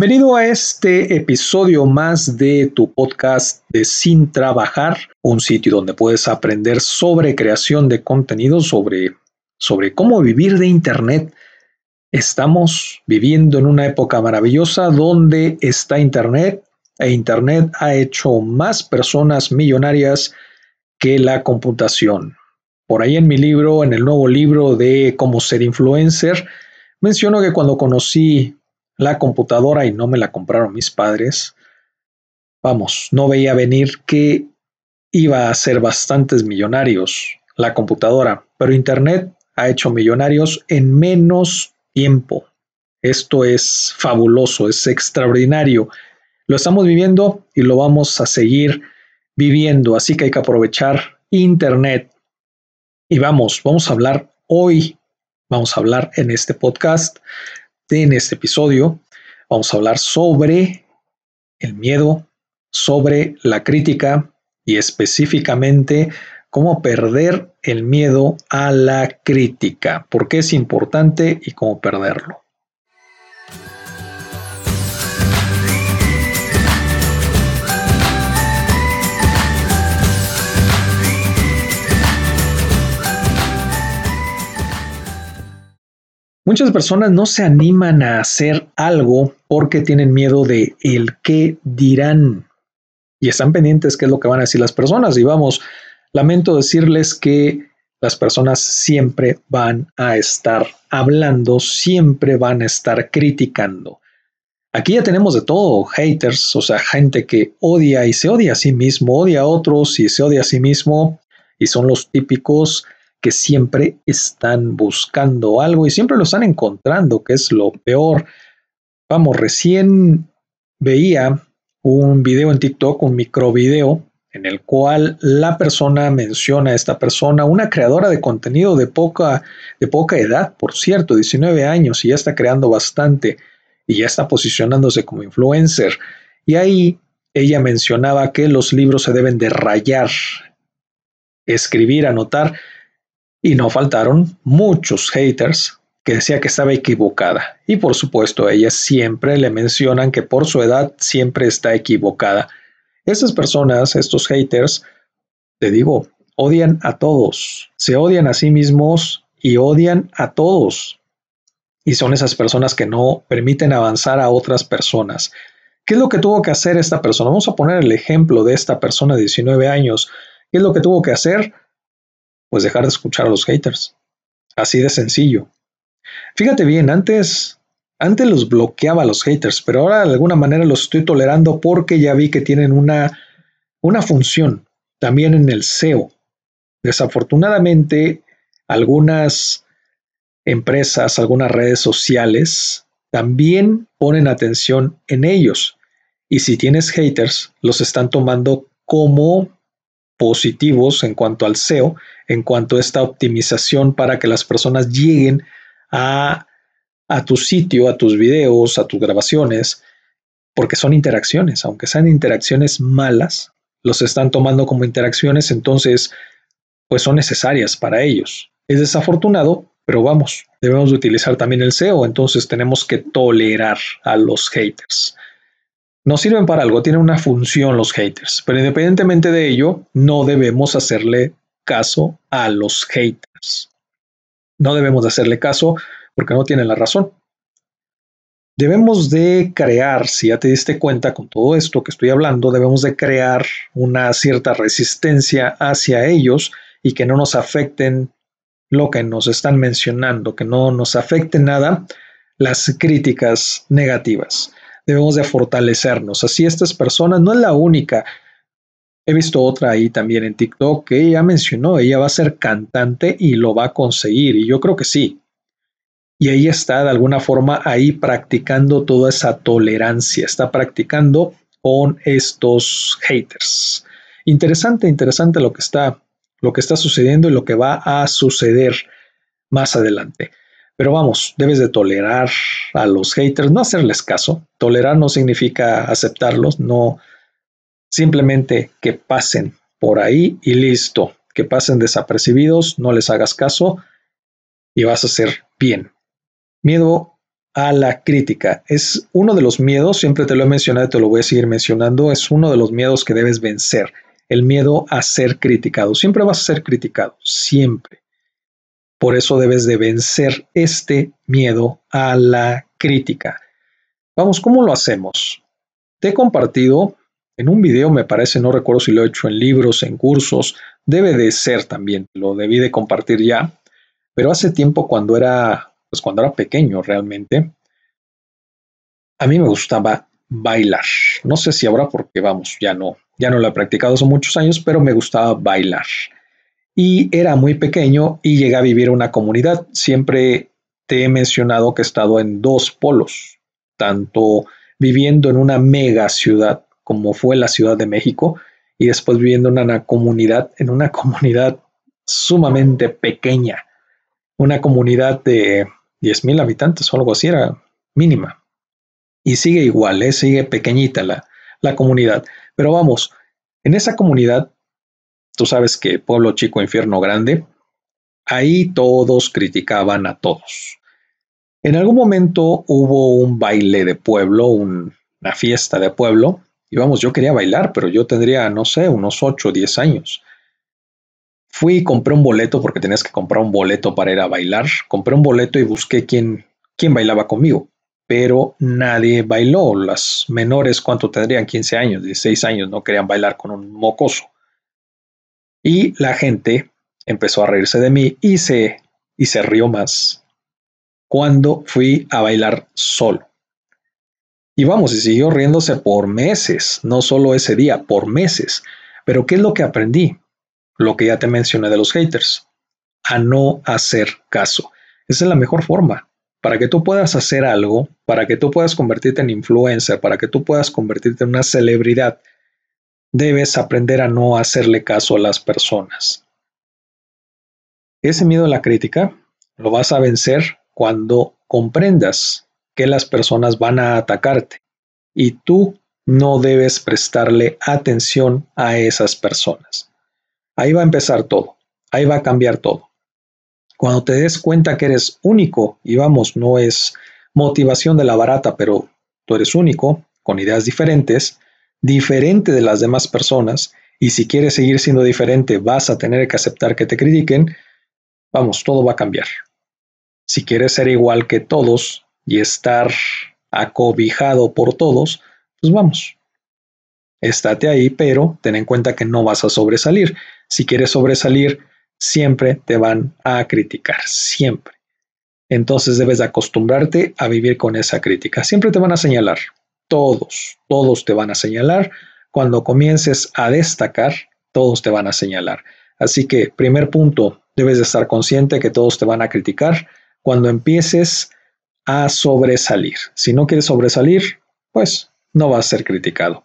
Bienvenido a este episodio más de tu podcast de Sin Trabajar, un sitio donde puedes aprender sobre creación de contenido, sobre, sobre cómo vivir de Internet. Estamos viviendo en una época maravillosa donde está Internet e Internet ha hecho más personas millonarias que la computación. Por ahí en mi libro, en el nuevo libro de cómo ser influencer, menciono que cuando conocí la computadora y no me la compraron mis padres. Vamos, no veía venir que iba a ser bastantes millonarios la computadora, pero Internet ha hecho millonarios en menos tiempo. Esto es fabuloso, es extraordinario. Lo estamos viviendo y lo vamos a seguir viviendo, así que hay que aprovechar Internet. Y vamos, vamos a hablar hoy, vamos a hablar en este podcast en este episodio vamos a hablar sobre el miedo, sobre la crítica y específicamente cómo perder el miedo a la crítica, por qué es importante y cómo perderlo. Muchas personas no se animan a hacer algo porque tienen miedo de el qué dirán y están pendientes qué es lo que van a decir las personas. Y vamos, lamento decirles que las personas siempre van a estar hablando, siempre van a estar criticando. Aquí ya tenemos de todo, haters, o sea, gente que odia y se odia a sí mismo, odia a otros y se odia a sí mismo, y son los típicos que siempre están buscando algo y siempre lo están encontrando, que es lo peor. Vamos, recién veía un video en TikTok, un microvideo, en el cual la persona menciona a esta persona, una creadora de contenido de poca, de poca edad, por cierto, 19 años, y ya está creando bastante y ya está posicionándose como influencer. Y ahí ella mencionaba que los libros se deben de rayar, escribir, anotar, y no faltaron muchos haters que decía que estaba equivocada. Y por supuesto, a ella siempre le mencionan que por su edad siempre está equivocada. Estas personas, estos haters, te digo, odian a todos. Se odian a sí mismos y odian a todos. Y son esas personas que no permiten avanzar a otras personas. ¿Qué es lo que tuvo que hacer esta persona? Vamos a poner el ejemplo de esta persona de 19 años. ¿Qué es lo que tuvo que hacer? Pues dejar de escuchar a los haters. Así de sencillo. Fíjate bien, antes, antes los bloqueaba los haters, pero ahora de alguna manera los estoy tolerando porque ya vi que tienen una, una función también en el SEO. Desafortunadamente, algunas empresas, algunas redes sociales también ponen atención en ellos. Y si tienes haters, los están tomando como positivos en cuanto al SEO, en cuanto a esta optimización para que las personas lleguen a, tu sitio, a tus videos, a tus grabaciones, porque son interacciones, aunque sean interacciones malas, los están tomando como interacciones, entonces, pues son necesarias para ellos. Es desafortunado, pero vamos, debemos de utilizar también el SEO, entonces tenemos que tolerar a los haters. No sirven para algo, tienen una función los haters, pero independientemente de ello, no debemos hacerle caso a los haters. No debemos hacerle caso porque no tienen la razón. Debemos de crear, si ya te diste cuenta con todo esto que estoy hablando, debemos de crear una cierta resistencia hacia ellos y que no nos afecten lo que nos están mencionando, que no nos afecte nada las críticas negativas debemos de fortalecernos. Así estas personas, no es la única. He visto otra ahí también en TikTok que ella mencionó, ella va a ser cantante y lo va a conseguir. Y yo creo que sí. Y ella está de alguna forma ahí practicando toda esa tolerancia, está practicando con estos haters. Interesante, interesante lo que está, lo que está sucediendo y lo que va a suceder más adelante. Pero vamos, debes de tolerar a los haters, no hacerles caso. Tolerar no significa aceptarlos, no simplemente que pasen por ahí y listo, que pasen desapercibidos, no les hagas caso y vas a hacer bien. Miedo a la crítica. Es uno de los miedos, siempre te lo he mencionado y te lo voy a seguir mencionando, es uno de los miedos que debes vencer, el miedo a ser criticado. Siempre vas a ser criticado, siempre. Por eso debes de vencer este miedo a la crítica. Vamos, ¿cómo lo hacemos? Te he compartido en un video, me parece, no recuerdo si lo he hecho en libros, en cursos, debe de ser también, lo debí de compartir ya, pero hace tiempo cuando era, pues cuando era pequeño realmente, a mí me gustaba bailar. No sé si ahora porque vamos, ya no, ya no lo he practicado hace muchos años, pero me gustaba bailar. Y era muy pequeño y llegué a vivir una comunidad. Siempre te he mencionado que he estado en dos polos, tanto viviendo en una mega ciudad como fue la Ciudad de México y después viviendo en una comunidad, en una comunidad sumamente pequeña, una comunidad de 10.000 habitantes o algo así, era mínima. Y sigue igual, ¿eh? sigue pequeñita la, la comunidad. Pero vamos, en esa comunidad, tú sabes que pueblo chico, infierno grande, ahí todos criticaban a todos. En algún momento hubo un baile de pueblo, una fiesta de pueblo, y vamos, yo quería bailar, pero yo tendría, no sé, unos 8 o 10 años. Fui y compré un boleto porque tenías que comprar un boleto para ir a bailar. Compré un boleto y busqué quién, quién bailaba conmigo, pero nadie bailó. Las menores, ¿cuánto tendrían? 15 años, 16 años, no querían bailar con un mocoso. Y la gente empezó a reírse de mí y se, y se rió más cuando fui a bailar solo. Y vamos, y siguió riéndose por meses, no solo ese día, por meses. Pero ¿qué es lo que aprendí? Lo que ya te mencioné de los haters, a no hacer caso. Esa es la mejor forma. Para que tú puedas hacer algo, para que tú puedas convertirte en influencer, para que tú puedas convertirte en una celebridad, debes aprender a no hacerle caso a las personas. Ese miedo a la crítica lo vas a vencer cuando comprendas que las personas van a atacarte y tú no debes prestarle atención a esas personas. Ahí va a empezar todo, ahí va a cambiar todo. Cuando te des cuenta que eres único, y vamos, no es motivación de la barata, pero tú eres único, con ideas diferentes, diferente de las demás personas, y si quieres seguir siendo diferente vas a tener que aceptar que te critiquen, vamos, todo va a cambiar. Si quieres ser igual que todos y estar acobijado por todos, pues vamos. Estate ahí, pero ten en cuenta que no vas a sobresalir. Si quieres sobresalir, siempre te van a criticar, siempre. Entonces debes de acostumbrarte a vivir con esa crítica. Siempre te van a señalar. Todos, todos te van a señalar. Cuando comiences a destacar, todos te van a señalar. Así que, primer punto, debes de estar consciente que todos te van a criticar cuando empieces a sobresalir. Si no quieres sobresalir, pues no vas a ser criticado.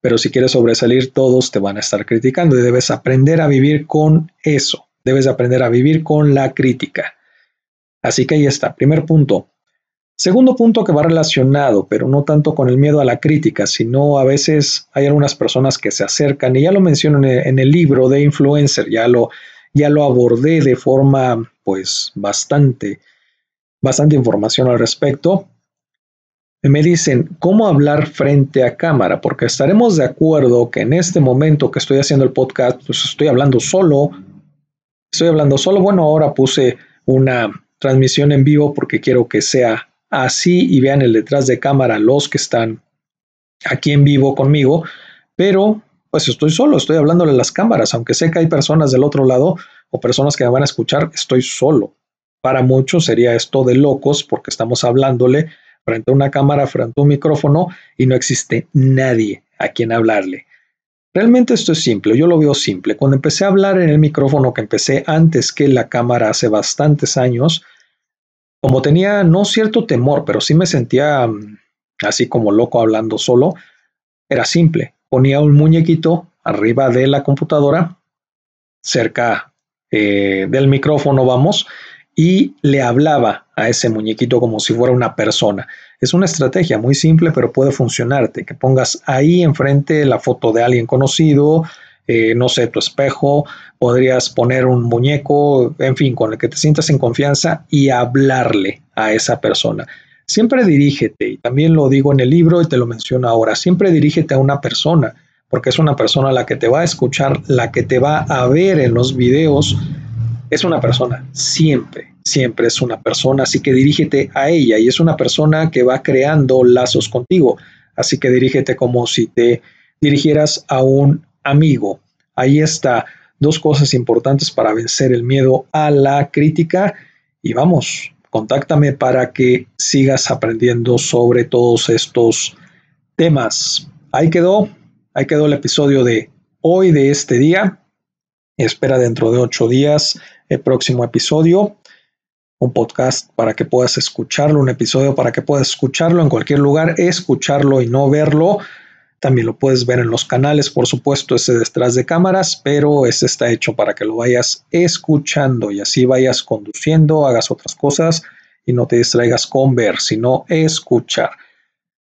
Pero si quieres sobresalir, todos te van a estar criticando y debes aprender a vivir con eso. Debes aprender a vivir con la crítica. Así que ahí está, primer punto. Segundo punto que va relacionado, pero no tanto con el miedo a la crítica, sino a veces hay algunas personas que se acercan, y ya lo menciono en el, libro de Influencer, ya lo, ya lo abordé de forma pues bastante bastante información al respecto. Me dicen, ¿cómo hablar frente a cámara? Porque estaremos de acuerdo que en este momento que estoy haciendo el podcast, pues estoy hablando solo. Estoy hablando solo. Bueno, ahora puse una transmisión en vivo porque quiero que sea así y vean el detrás de cámara los que están aquí en vivo conmigo. Pero pues estoy solo, estoy hablándole a las cámaras, aunque sé que hay personas del otro lado o personas que me van a escuchar, estoy solo. Para muchos sería esto de locos porque estamos hablándole frente a una cámara, frente a un micrófono y no existe nadie a quien hablarle. Realmente esto es simple, yo lo veo simple. Cuando empecé a hablar en el micrófono que empecé antes que la cámara hace bastantes años, como tenía no cierto temor, pero sí me sentía mm, así como loco hablando solo, era simple. Ponía un muñequito arriba de la computadora, cerca eh, del micrófono, vamos, y le hablaba a ese muñequito como si fuera una persona. Es una estrategia muy simple, pero puede funcionarte. Que pongas ahí enfrente la foto de alguien conocido, eh, no sé, tu espejo, podrías poner un muñeco, en fin, con el que te sientas en confianza y hablarle a esa persona. siempre dirígete, y también lo digo en el libro y te lo menciono ahora, siempre dirígete a una persona, porque es una persona la que te va a escuchar, la que te va a ver en los videos, es una persona, siempre, siempre es una persona, así que dirígete a ella y es una persona que va creando lazos contigo, así que dirígete como si te dirigieras a un amigo. Ahí está, dos cosas importantes para vencer el miedo a la crítica y vamos, contáctame para que sigas aprendiendo sobre todos estos temas. Ahí quedó, ahí quedó el episodio de hoy de este día. Espera dentro de ocho días el próximo episodio, un podcast para que puedas escucharlo, un episodio para que puedas escucharlo en cualquier lugar, escucharlo y no verlo. También lo puedes ver en los canales, por supuesto, ese detrás de cámaras, pero ese está hecho para que lo vayas escuchando y así vayas conduciendo, hagas otras cosas y no te distraigas con ver, sino escuchar.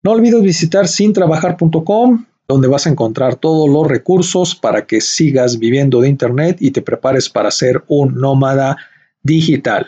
No olvides visitar sintrabajar.com, donde vas a encontrar todos los recursos para que sigas viviendo de Internet y te prepares para ser un nómada digital.